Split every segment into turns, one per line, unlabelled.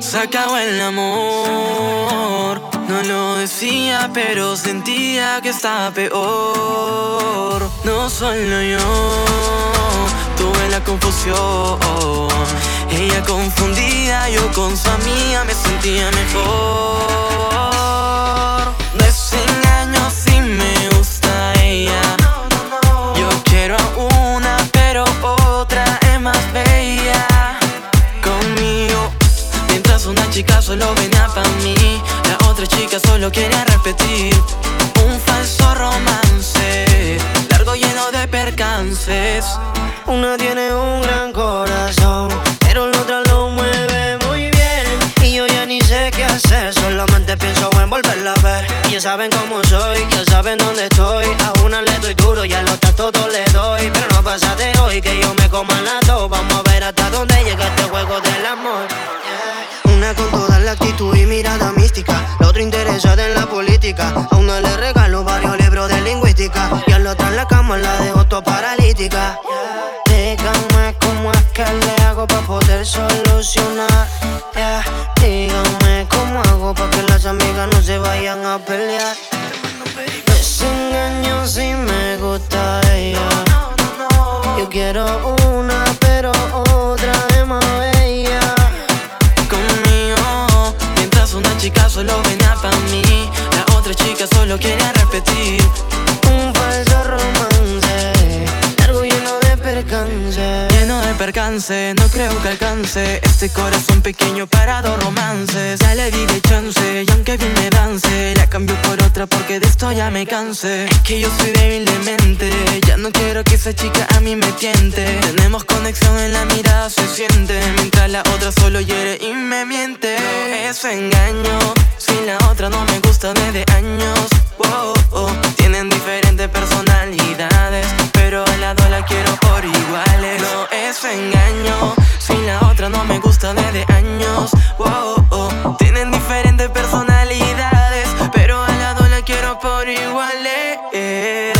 Se acabó el amor. No lo decía, pero sentía que estaba peor. No solo yo tuve la confusión. Ella confundida, yo con su amiga me sentía mejor. Solo venía para mí, la otra chica solo quería repetir. Un falso romance, largo lleno de percances.
Una tiene un gran corazón, pero la otra lo mueve muy bien. Y yo ya ni sé qué hacer, solamente pienso en volverla a ver. Ya saben cómo soy, ya saben dónde estoy. A una le doy duro y a la otra todo le doy. Pero no pasa de hoy que yo me coma las dos. Vamos a ver hasta dónde llega este juego del amor. A una le regalo varios libros de lingüística. Y a la otra en la cama la dejo toda paralítica. Díganme cómo es que le hago para poder solucionar.
Este corazón pequeño para dos ya me cansé. Que yo soy débil de mente. Ya no quiero que esa chica a mí me tiente. Tenemos conexión en la mirada se siente. Mientras la otra solo hiere y me miente. Es engaño. Si la otra no me gusta desde años. Wow, oh. Tienen diferentes personalidades. Pero al lado la quiero por iguales. No es engaño. Si la otra no me gusta desde años. Wow, oh. Tienen diferentes personalidades por iguales. Es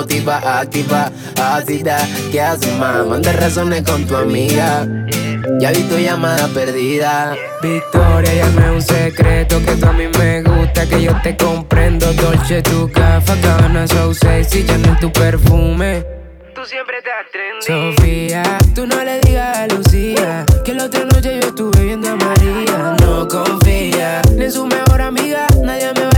activa, ácida. ¿Qué haces, más? Manda razones con tu amiga. Ya vi tu llamada perdida. Victoria, ya no es un secreto que tú a mí me gusta, que yo te comprendo. Dolce, tu café, cabana, so sexy, ya no es tu perfume. Tú siempre te trendy. Sofía, tú no le digas a Lucía que la otra noche yo estuve viendo a María. No confía ni en su mejor amiga, nadie me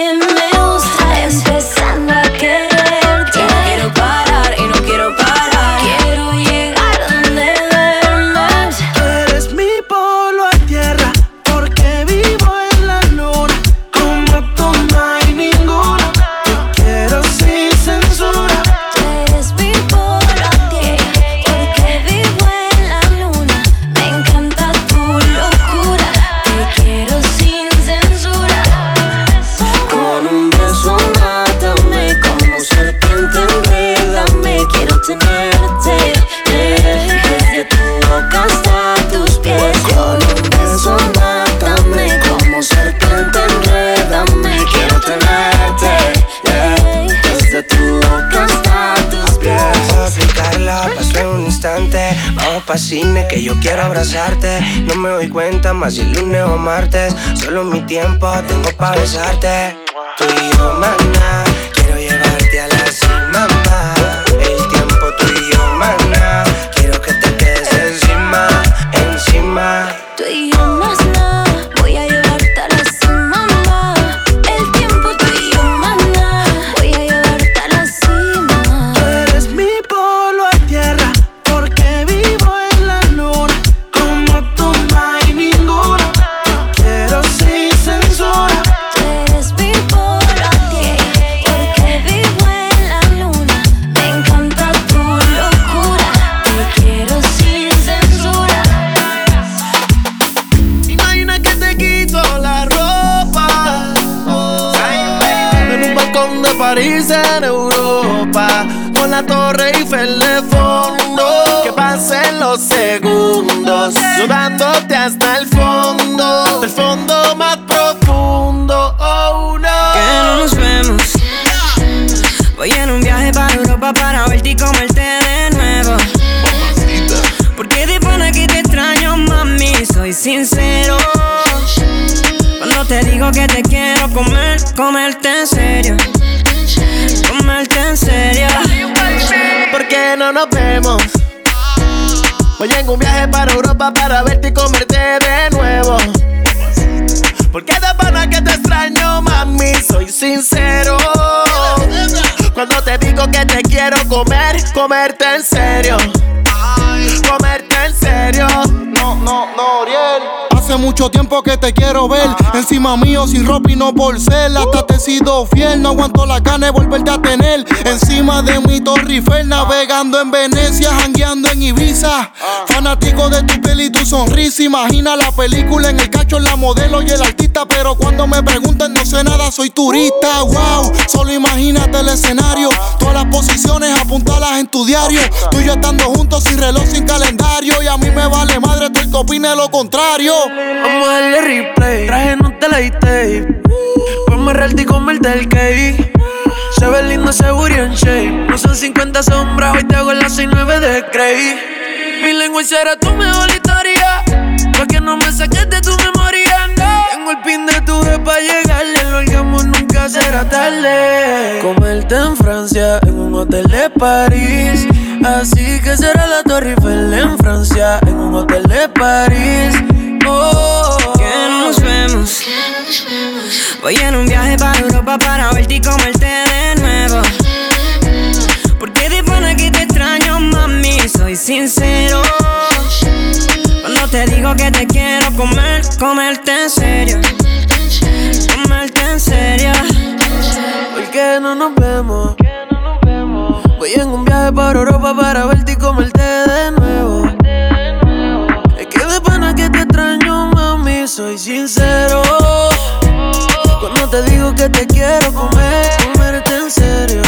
Empezando quiero
abrazarte. No me doy cuenta más si lunes o martes. Solo mi tiempo tengo pa' besarte. Tú y yo, maná,
Con la torre Eiffel de fondo Que pasen los segundos Sudándote hasta el fondo Del fondo más profundo Oh no
que no nos vemos. Voy en un viaje para Europa para verte y comerte de nuevo. Porque de pana que te extraño, mami, soy sincero. Cuando te digo que te quiero comer, comerte en serio.
No nos vemos? Voy en un viaje para Europa para verte y comerte de nuevo. Porque de pana que te extraño, mami, soy sincero. Cuando te digo que te quiero comer, comerte en serio. Comerte en serio. No, no, no, Oriel.
Hace mucho tiempo que te quiero ver. Encima mío sin ropa y no por ser. Hasta te he sido fiel, no aguanto la gana de volverte a tener. Encima de mi Torre Eiffel Navegando en Venecia, jangueando en Ibiza. Fanático de tu piel y tu sonrisa Imagina la película en el cacho, la modelo y el artista. Pero cuando me preguntan no sé nada, soy turista. Wow, solo imagínate el escenario. Todas las posiciones apuntalas en tu diario. Tú y yo estando juntos sin reloj, sin calendario. Y a mí me vale madre que opine lo contrario
Vamos a darle replay. Traje no te la tape. Pues me y comerte el cake. Se ve lindo ese booty en shape. No son 50 sombras, hoy te hago las 69 de Grey. Mi lengua será tu mejor historia. Pa' que no me saques de tu memoria. Tengo el pin de tu vez pa' llegarle. Lo hagamos nunca será tarde. Comerte en Francia, en un hotel de París. Así que será la Torre Eiffel en Francia, en un hotel de París. Oh,
que nos vemos.
Voy en un viaje para Europa para verte y comerte de nuevo. Porque de pana que te extraño, mami, soy sincero. Cuando te digo que te quiero comer, comerte en serio. Comerte en serio.
porque no nos vemos? Voy en un viaje para Europa para verte y comerte de nuevo. Es que de pana que te extraño, mami, soy sincero. Cuando te digo que te quiero comer, comerte en serio.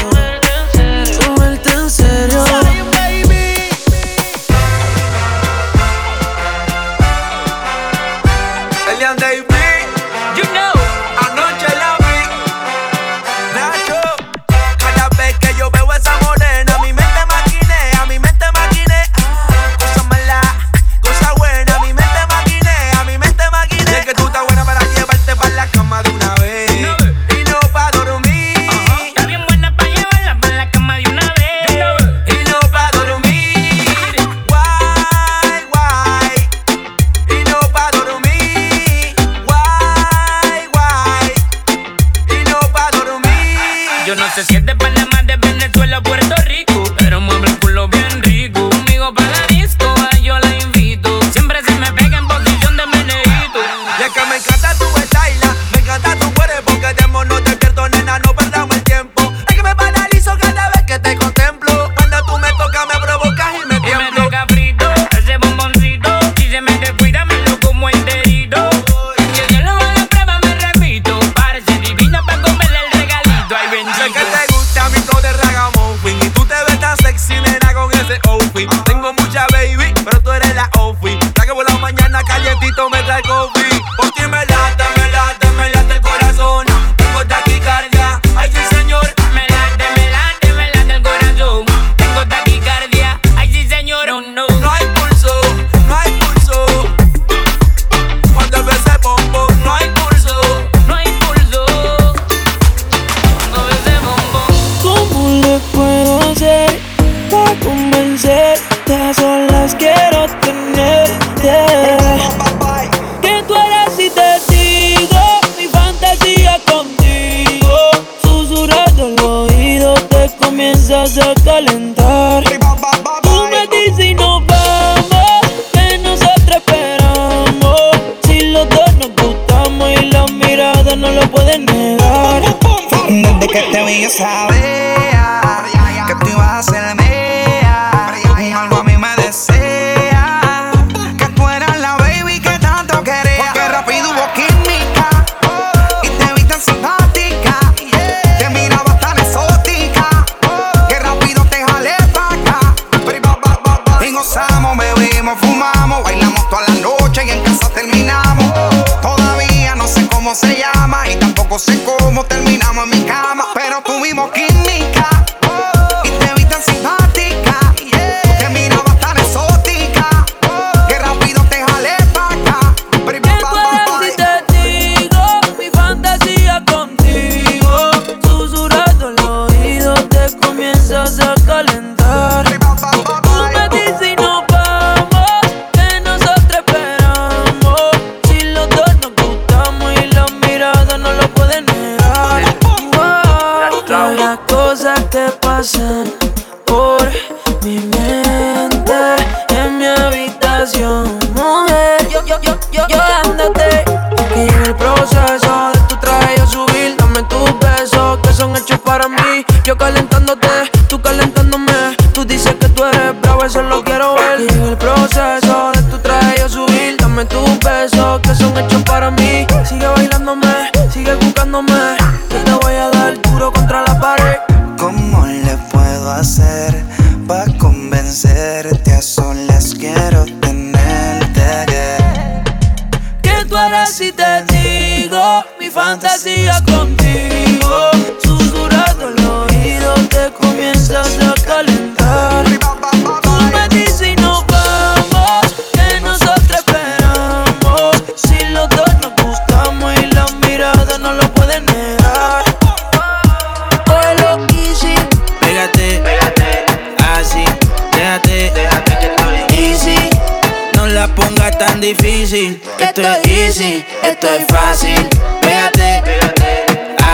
Esto es
easy, esto es
fácil.
Pégate,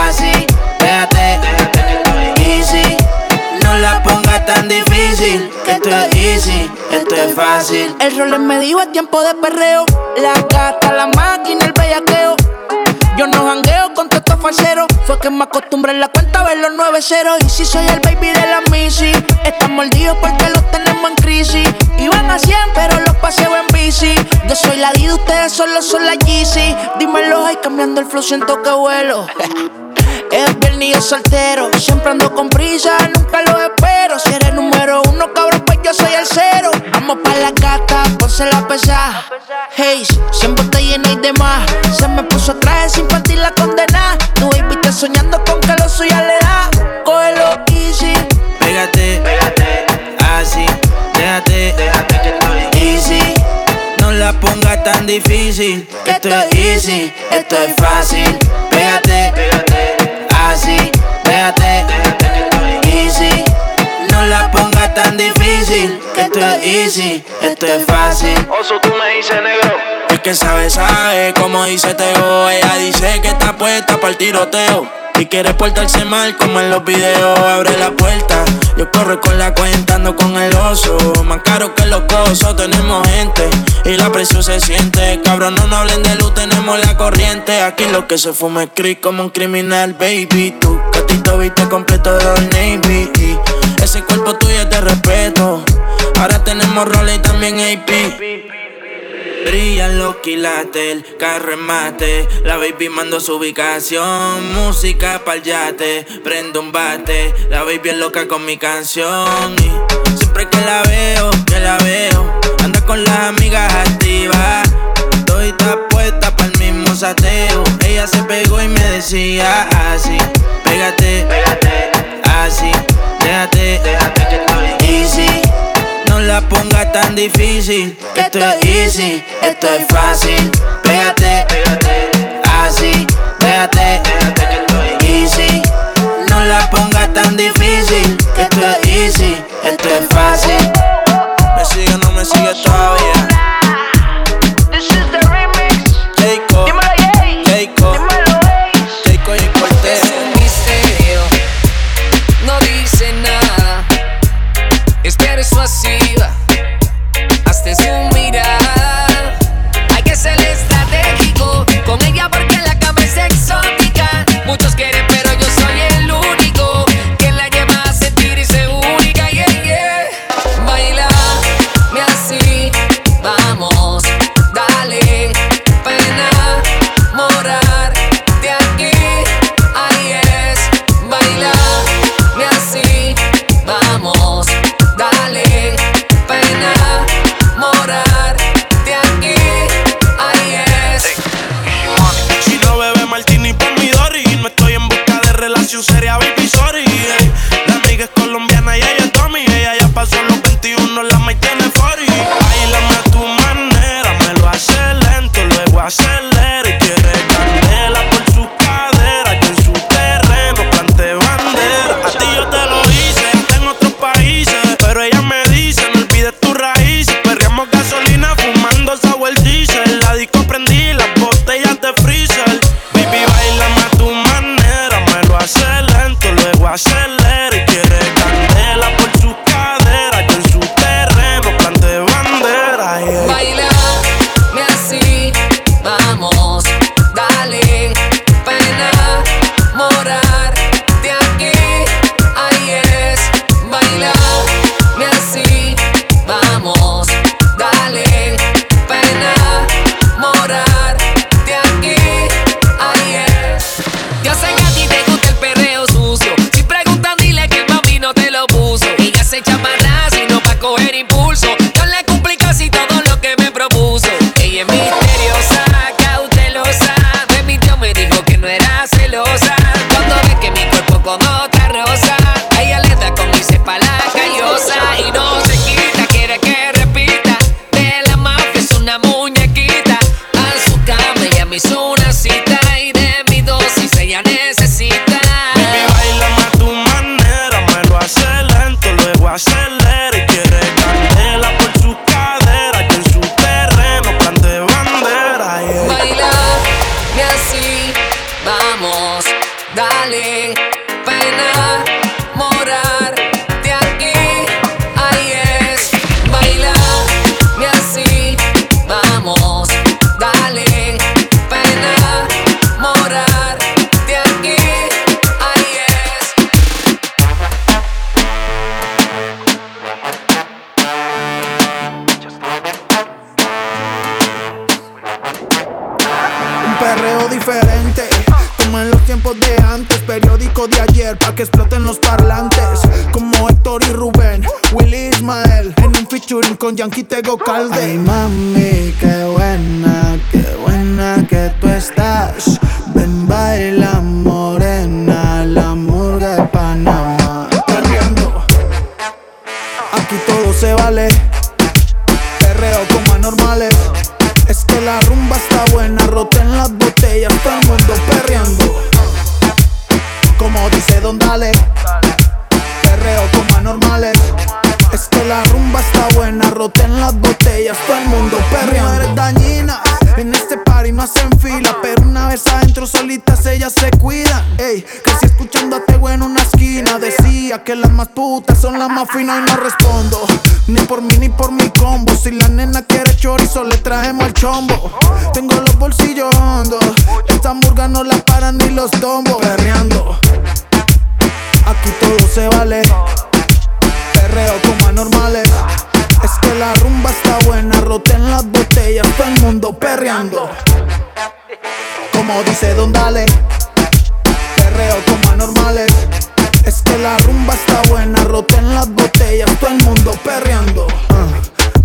así, pégate, easy. No la pongas tan difícil. Esto es easy, esto es fácil.
El rol me dijo es tiempo de perreo. La gata, la máquina, el bellaqueo. Yo no jangueo con falseros. Fue que me acostumbré en la cuenta a ver los nueve ceros. Y si soy el baby de la Missy, están mordidos porque los tenemos en crisis. Iban a 100, pero los paseo en bici. Yo soy la D, ustedes solo son la Yeezy. Dímelo, ay, cambiando el flow, siento que vuelo. Es viernes soltero, siempre ando con prisa, nunca lo espero. Si eres número uno, cabrón, pues yo soy el cero. Vamos pa' la gata, ponse la pesa. Hey, siempre está llena y demás. Se me puso traje sin partir la condena. Tu baby está soñando con que lo suya le da. Cógelo easy.
Pégate, pégate, así, déjate, déjate la pongas tan difícil, esto es easy, esto es fácil. Pégate, pégate, así, estoy easy. No la pongas tan difícil, esto es easy, esto es fácil.
Oso, tú me dices negro.
Que sabe, sabe, como dice Teo. Ella dice que está puesta para el tiroteo. Y quiere portarse mal como en los videos. Abre la puerta, yo corro con la cuenta, ando con el oso. Más caro que los cosos, tenemos gente. Y la presión se siente. Cabrón, no nos hablen de luz, tenemos la corriente. Aquí lo que se fuma es creep como un criminal, baby. Tu gatito viste completo de Navy. Ese cuerpo tuyo es de respeto. Ahora tenemos roles y también AP. Brillan los quilates, el carro en mate. La baby mando su ubicación. Música pa'l yate, prendo un bate. La baby es loca con mi canción. Y siempre que la veo, que la veo, anda con las amigas activas. Estoy puesta pa'l mismo sateo. Ella se pegó y me decía así: Pégate, pégate, así, déjate, déjate que estoy easy. No la pongas tan difícil, esto es easy, esto es fácil. Pégate, pégate, así, déjate, déjate que estoy easy. No la pongas tan difícil, esto es easy, esto es fácil. Me sigue, o no me sigue todavía.
Con
Yankee Tego Calde.
Ay, mami,
todo se vale. Perreo como anormales. Es que la rumba está buena. Roten las botellas. Todo el mundo perreando. Como dice Don Dale. Perreo como anormales. Es que la rumba está buena, roten las botellas, todo el mundo perreando.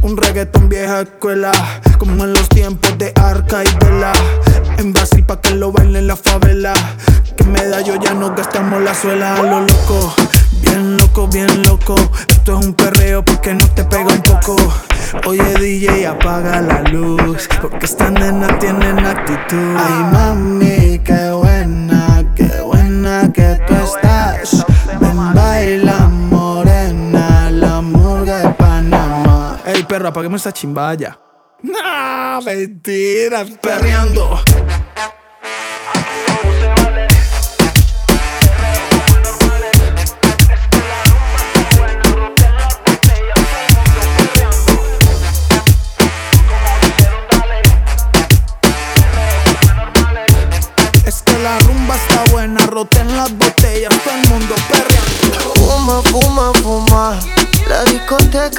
Un reggaetón vieja escuela, como en los tiempos de Arca y Vela. En Brasil pa' que lo bailen la favela. Que medallo ya no gastamos la suela a lo loco. Bien loco, bien loco. Esto es un perreo porque no te pega un poco. Oye DJ, apaga la luz. Porque estas nenas tienen actitud.
Ay, mami, qué buena, qué buena que tú estás. Ven, baila
perro, apaguemos esa chimbaya. Nah, mentira, perreando.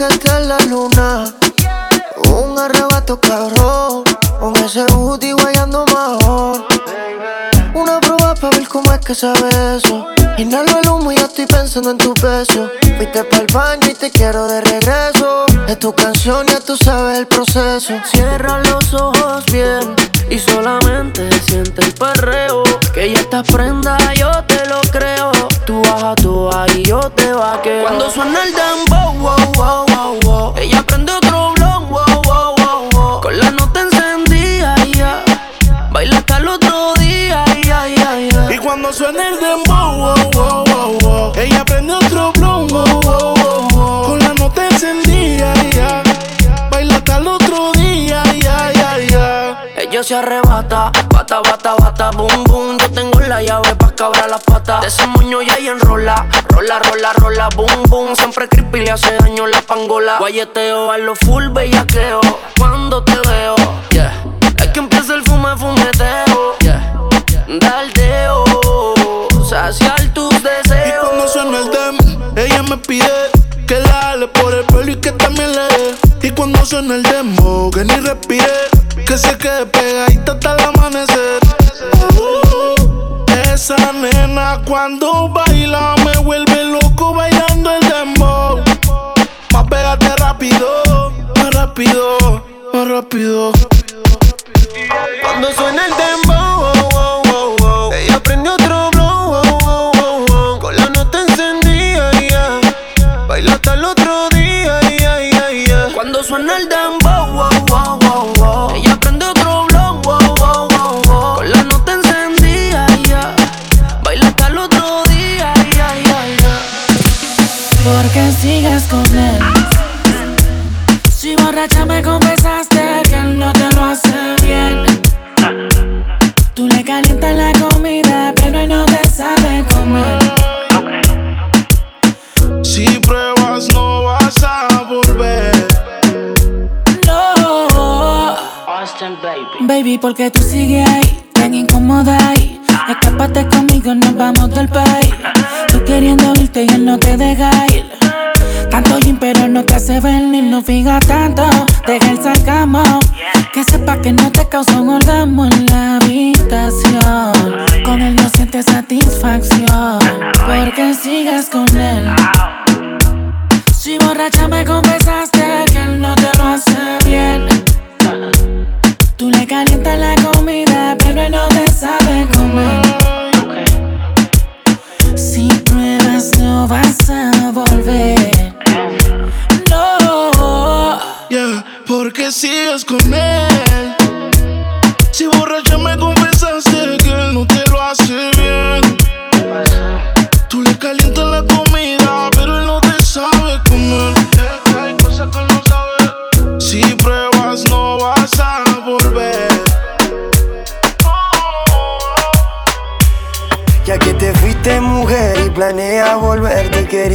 Está
en la luna. Un arrebato cabrón. Con ese booty guayando mejor. Una prueba para ver cómo es que sabe eso. Inhalo el humo y ya estoy pensando en tu beso. Fuiste pa'l baño y te quiero de regreso. Es tu canción, ya tú sabes el proceso. Cierra los ojos bien y solamente siente el perreo. Que ya estás prenda, yo te lo creo. Tú bajas tú y yo te vaqueo. Cuando suena el dembow, wow, wow, wow, wow. Ella prende otro blon, wow, wow, wow, wow. Con la nota encendida, ya. Baila hasta el
cuando suena el dembow, wow, wow, wow, wow. Ella prende otro blon, wow, wow, wow, wow. Con la nota encendida, ya. Baila hasta el otro día, ya, ya, ya.
Ella se arrebata, bata, bata, bata, boom, boom. Yo tengo la llave pa' cabrar las patas. De ese moño ya y enrola, rola, rola, rola, boom, boom. Siempre creepy le hace daño la pangola. Guayeteo a lo full bellaqueo. Cuando te veo, yeah. Es que empieza el fume, fumeteo, yeah. Daldeo, saciar tus
Y cuando suena el dem, ella me pide que la jale por el pelo y que también le dé. Y cuando suena el demo, que ni respire, que se quede pegadita hasta el amanecer. Uh, esa nena cuando baila me vuelve loco bailando el dembow. Más pégate rápido, más rápido, más rápido.
Cuando suena el dembow,
borracha me confesaste que él no te lo hace bien. Tú le calientas la comida, pero él no te sabe comer.
Si pruebas no vas a volver.
No. Baby, porque tú sigues ahí, tan incómoda ahí. Escápate conmigo, nos vamos del país. Tú queriendo irte y él no te deja ir. Tanto gym, pero no te hace venir, no fija tanto. Deja el sarcasmo. Que sepa que no te causa un orgasmo en la habitación. Con él no sientes satisfacción porque sigas con él. Si borracha me confesaste que él no te lo hace bien. Tú le calientas la comida, pero él no te sabe comer. No vas a volver. No.
Yeah, porque sigues con él. Si borracha me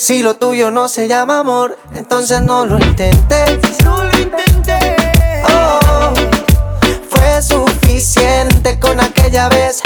Si lo tuyo no se llama amor, entonces no lo intentes. No lo intenté. Oh, fue suficiente con aquella vez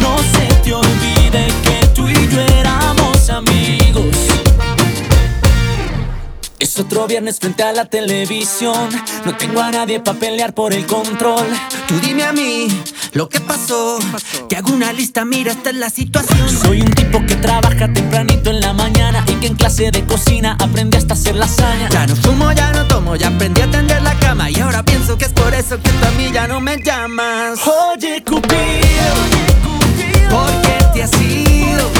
No se
te olvide que tú y yo éramos amigos. Es otro viernes frente a la televisión. No tengo a nadie para pelear por el control. Tú dime a mí lo que pasó. Te hago una lista, mira, esta es la situación. Soy un tipo que trabaja tempranito en la mañana y que en clase de cocina aprende hasta hacer lasaña. Ya no fumo, ya no tomo, ya aprendí a tender la cama. Y ahora pienso que es por eso que tú a mí ya no me llamas. Oye, Cupido, ¿por qué te has ido?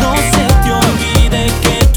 No se te olvide que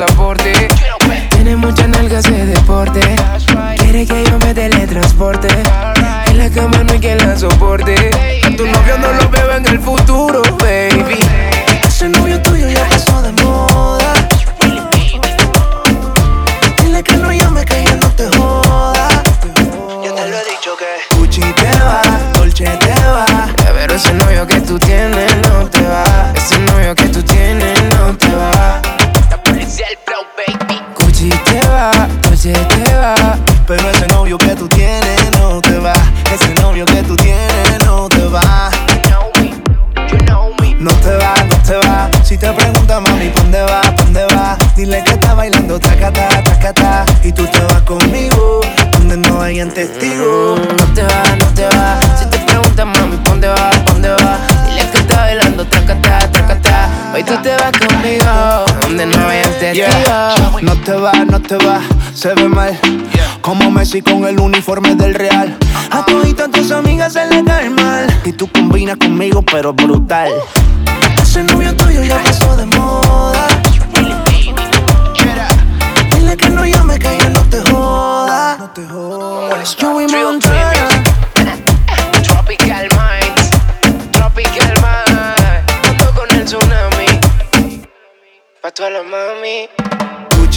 pasaporte. Tiene muchas nalgas de deporte. Quiere que yo me teletransporte. En la cama no hay quien la soporte. A tu novio no lo veo en el futuro,
te va,
no te va,
se ve mal. Como Messi con el uniforme del Real. A toditas tus amigas se le cae mal. Y tú combinas conmigo, pero brutal. Ese novio tuyo ya pasó de moda. Dile que no llame, que ya no te joda. No te jodas. Joey Montana.
Tropical Minds, Tropical Minds. Junto con el tsunami. Pa' toda la mami.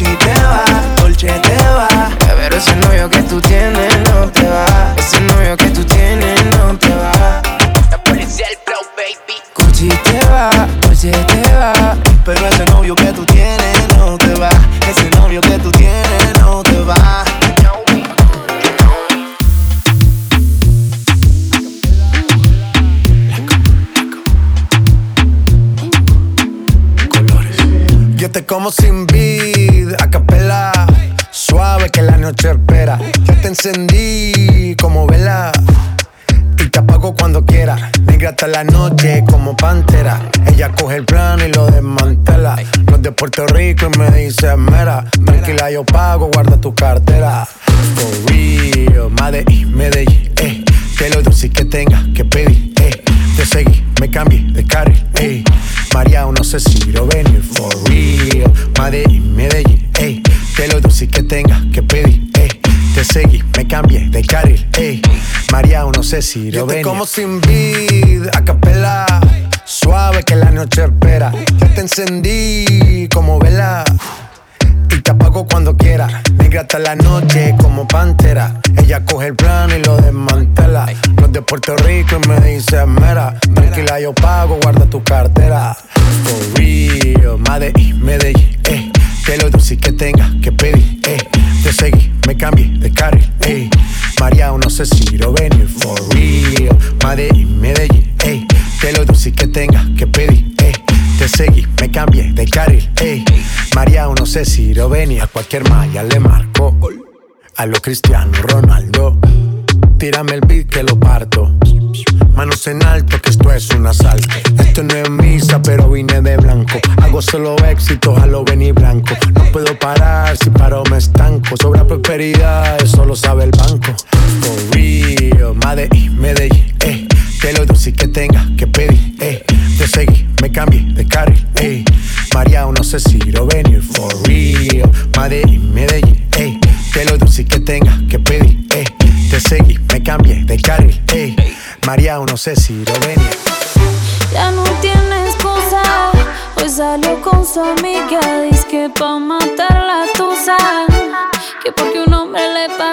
Gucci te va, Dolce te va.
Pero ese novio que tú tienes no te va. Ese novio que tú tienes no te va. La policía el flow, baby. Gucci te va, Dolce te va.
Pero ese novio que tú tienes no te va. Ese novio que tú tienes no te va. Yo te como sin vid, a capela. Que la noche espera. Ya te encendí como vela. Y te apago cuando quiera. Negra hasta la noche como pantera. Ella coge el plano y lo desmantela. No es de Puerto Rico y me dice mera. Tranquila, yo pago, guarda tu cartera. For real, Medellín, Medellín, eh. Que lo dulce que tenga que pedir, eh. Te seguí, me cambié de carril, eh. María, no sé si lo venir, for real. Medellín, Medellín, eh. Que lo dulce que tenga que pedir, eh. Te seguí, me cambié de carril, ey. María, no sé si lo ven. como sin vid, a capela. Suave que la noche espera. Ya te encendí como vela. Te apago cuando quiera. Negra hasta la noche como pantera. Ella coge el plano y lo desmantela. No es de Puerto Rico y me dice mera. Tranquila, yo pago, guarda tu cartera. For real, Medellín, Medellín, eh. Que lo dulce que tenga que pedir, eh. Te seguí, me cambié de carril, eh. María, no sé si lo venir, for real. Medellín, Medellín, eh. Que lo dulce que tenga que pedir, eh. Te seguí, me cambié de carril, eh. María, no sé si lo venir. A cualquier malla le marco. A lo Cristiano Ronaldo. Tírame el beat que lo parto. Manos en alto, que esto es un asalto. Esto no es misa, pero vine de blanco. Hago solo éxitos a lo venir blanco. No puedo parar, si paro me estanco. Sobra prosperidad, eso lo sabe el banco. For real, Medellín, Medellín, eh. Que lo dulce que tenga que pedir, eh. Te seguí, me cambié de carril, eh. María, no sé si lo venir, for real. Medellín, Medellín, eh. Que lo dulce que tenga que pedir, eh. Te seguí, me cambié de carril, eh. María, no sé si lo venía.
Ya no tiene excusa. Hoy salió con su amiga. Dice que pa' matar la tusa. Que porque un hombre le pagó